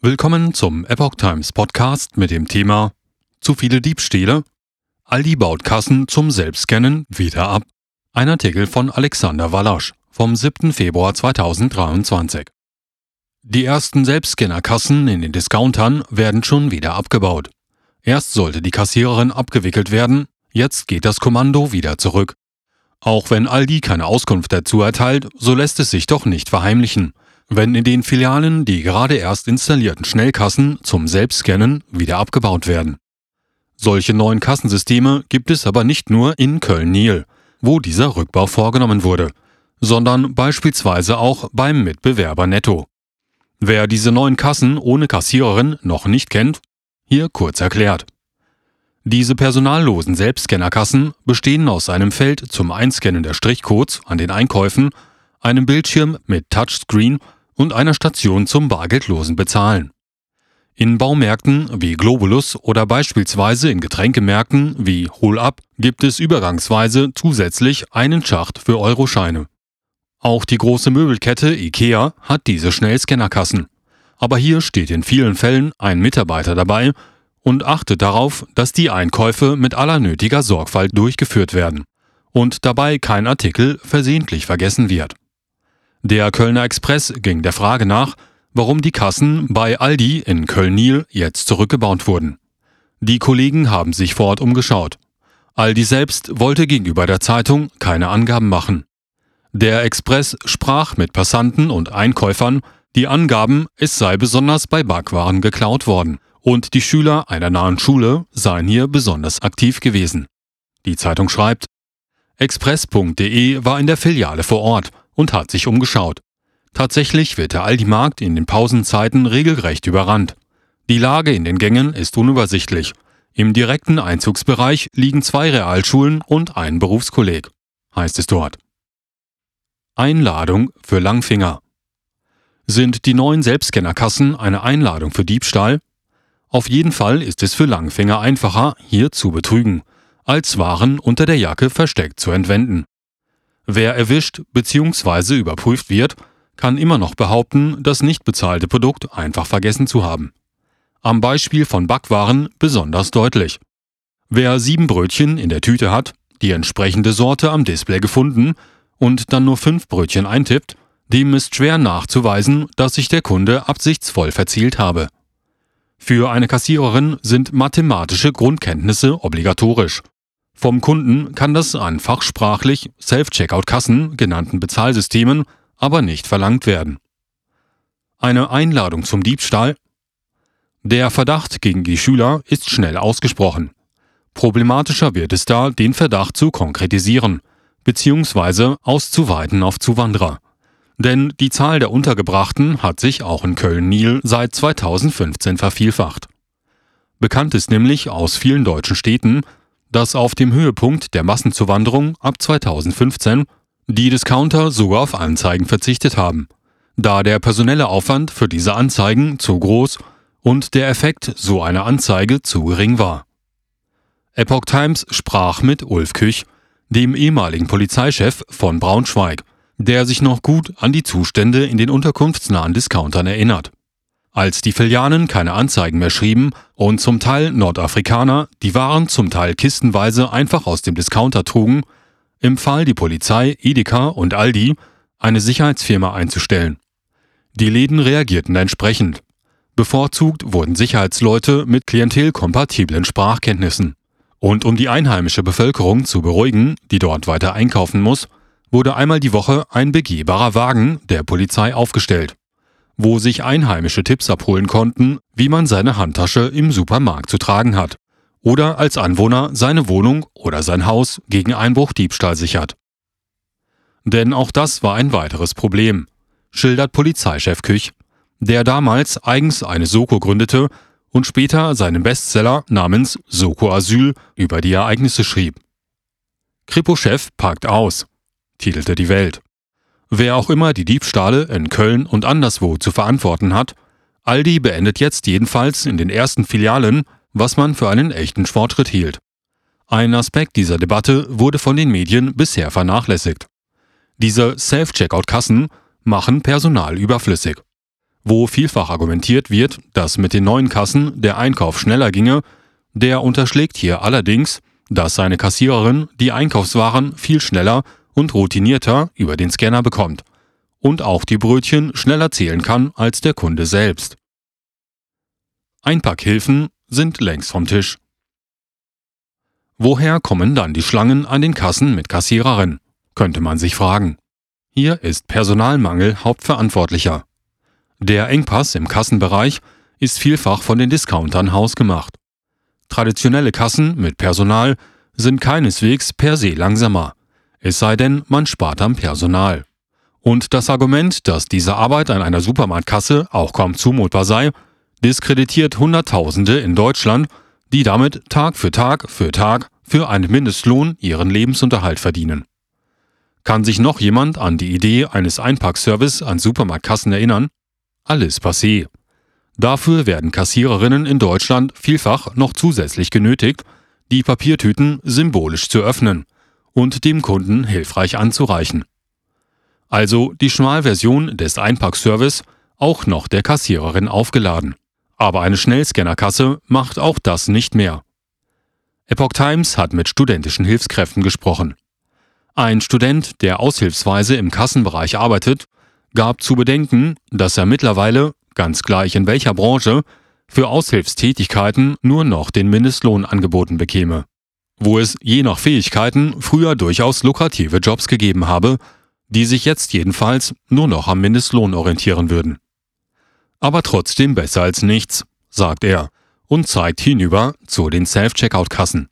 Willkommen zum Epoch Times Podcast mit dem Thema Zu viele Diebstähle? Aldi baut Kassen zum Selbstscannen wieder ab. Ein Artikel von Alexander Wallasch vom 7. Februar 2023. Die ersten Selbstscannerkassen in den Discountern werden schon wieder abgebaut. Erst sollte die Kassiererin abgewickelt werden, jetzt geht das Kommando wieder zurück. Auch wenn Aldi keine Auskunft dazu erteilt, so lässt es sich doch nicht verheimlichen – wenn in den Filialen die gerade erst installierten Schnellkassen zum Selbstscannen wieder abgebaut werden. Solche neuen Kassensysteme gibt es aber nicht nur in Köln-Niel, wo dieser Rückbau vorgenommen wurde, sondern beispielsweise auch beim Mitbewerber Netto. Wer diese neuen Kassen ohne Kassiererin noch nicht kennt, hier kurz erklärt. Diese personallosen Selbstscannerkassen bestehen aus einem Feld zum Einscannen der Strichcodes an den Einkäufen, einem Bildschirm mit Touchscreen und einer Station zum bargeldlosen Bezahlen. In Baumärkten wie Globulus oder beispielsweise in Getränkemärkten wie Hol Up gibt es übergangsweise zusätzlich einen Schacht für Euroscheine. Auch die große Möbelkette IKEA hat diese Schnellscannerkassen. Aber hier steht in vielen Fällen ein Mitarbeiter dabei und achtet darauf, dass die Einkäufe mit aller nötiger Sorgfalt durchgeführt werden und dabei kein Artikel versehentlich vergessen wird. Der Kölner Express ging der Frage nach, warum die Kassen bei Aldi in Köln-Niel jetzt zurückgebaut wurden. Die Kollegen haben sich vor Ort umgeschaut. Aldi selbst wollte gegenüber der Zeitung keine Angaben machen. Der Express sprach mit Passanten und Einkäufern, die angaben, es sei besonders bei Backwaren geklaut worden und die Schüler einer nahen Schule seien hier besonders aktiv gewesen. Die Zeitung schreibt, Express.de war in der Filiale vor Ort und hat sich umgeschaut. Tatsächlich wird der Aldi-Markt in den Pausenzeiten regelrecht überrannt. Die Lage in den Gängen ist unübersichtlich. Im direkten Einzugsbereich liegen zwei Realschulen und ein Berufskolleg, heißt es dort. Einladung für Langfinger. Sind die neuen Selbstscannerkassen eine Einladung für Diebstahl? Auf jeden Fall ist es für Langfinger einfacher, hier zu betrügen, als Waren unter der Jacke versteckt zu entwenden. Wer erwischt bzw. überprüft wird, kann immer noch behaupten, das nicht bezahlte Produkt einfach vergessen zu haben. Am Beispiel von Backwaren besonders deutlich. Wer sieben Brötchen in der Tüte hat, die entsprechende Sorte am Display gefunden und dann nur fünf Brötchen eintippt, dem ist schwer nachzuweisen, dass sich der Kunde absichtsvoll verzielt habe. Für eine Kassiererin sind mathematische Grundkenntnisse obligatorisch. Vom Kunden kann das an fachsprachlich Self-Checkout-Kassen genannten Bezahlsystemen aber nicht verlangt werden. Eine Einladung zum Diebstahl? Der Verdacht gegen die Schüler ist schnell ausgesprochen. Problematischer wird es da, den Verdacht zu konkretisieren bzw. auszuweiten auf Zuwanderer. Denn die Zahl der Untergebrachten hat sich auch in Köln-Niel seit 2015 vervielfacht. Bekannt ist nämlich aus vielen deutschen Städten, dass auf dem Höhepunkt der Massenzuwanderung ab 2015 die Discounter sogar auf Anzeigen verzichtet haben, da der personelle Aufwand für diese Anzeigen zu groß und der Effekt so einer Anzeige zu gering war. Epoch Times sprach mit Ulf Küch, dem ehemaligen Polizeichef von Braunschweig, der sich noch gut an die Zustände in den unterkunftsnahen Discountern erinnert. Als die Filialen keine Anzeigen mehr schrieben und zum Teil Nordafrikaner die Waren zum Teil kistenweise einfach aus dem Discounter trugen, empfahl die Polizei Edeka und Aldi, eine Sicherheitsfirma einzustellen. Die Läden reagierten entsprechend. Bevorzugt wurden Sicherheitsleute mit klientelkompatiblen Sprachkenntnissen. Und um die einheimische Bevölkerung zu beruhigen, die dort weiter einkaufen muss, wurde einmal die Woche ein begehbarer Wagen der Polizei aufgestellt wo sich Einheimische Tipps abholen konnten, wie man seine Handtasche im Supermarkt zu tragen hat oder als Anwohner seine Wohnung oder sein Haus gegen Einbruchdiebstahl sichert. Denn auch das war ein weiteres Problem, schildert Polizeichef Küch, der damals eigens eine Soko gründete und später seinen Bestseller namens Soko Asyl über die Ereignisse schrieb. Kripo-Chef packt aus, titelte die Welt. Wer auch immer die Diebstahle in Köln und anderswo zu verantworten hat, Aldi beendet jetzt jedenfalls in den ersten Filialen, was man für einen echten Fortschritt hielt. Ein Aspekt dieser Debatte wurde von den Medien bisher vernachlässigt. Diese Self-Checkout-Kassen machen Personal überflüssig. Wo vielfach argumentiert wird, dass mit den neuen Kassen der Einkauf schneller ginge, der unterschlägt hier allerdings, dass seine Kassiererin die Einkaufswaren viel schneller und routinierter über den Scanner bekommt und auch die Brötchen schneller zählen kann als der Kunde selbst. Einpackhilfen sind längst vom Tisch. Woher kommen dann die Schlangen an den Kassen mit Kassiererin? könnte man sich fragen. Hier ist Personalmangel Hauptverantwortlicher. Der Engpass im Kassenbereich ist vielfach von den Discountern hausgemacht. Traditionelle Kassen mit Personal sind keineswegs per se langsamer, es sei denn, man spart am Personal. Und das Argument, dass diese Arbeit an einer Supermarktkasse auch kaum zumutbar sei, diskreditiert Hunderttausende in Deutschland, die damit Tag für Tag für Tag für einen Mindestlohn ihren Lebensunterhalt verdienen. Kann sich noch jemand an die Idee eines Einpackservice an Supermarktkassen erinnern? Alles passé. Dafür werden Kassiererinnen in Deutschland vielfach noch zusätzlich genötigt, die Papiertüten symbolisch zu öffnen und dem Kunden hilfreich anzureichen. Also die Schmalversion des Einpackservice auch noch der Kassiererin aufgeladen. Aber eine Schnellscannerkasse macht auch das nicht mehr. Epoch Times hat mit studentischen Hilfskräften gesprochen. Ein Student, der aushilfsweise im Kassenbereich arbeitet, gab zu bedenken, dass er mittlerweile ganz gleich in welcher Branche, für Aushilfstätigkeiten nur noch den Mindestlohn angeboten bekäme. Wo es je nach Fähigkeiten früher durchaus lukrative Jobs gegeben habe, die sich jetzt jedenfalls nur noch am Mindestlohn orientieren würden. Aber trotzdem besser als nichts, sagt er und zeigt hinüber zu den Self-Checkout-Kassen.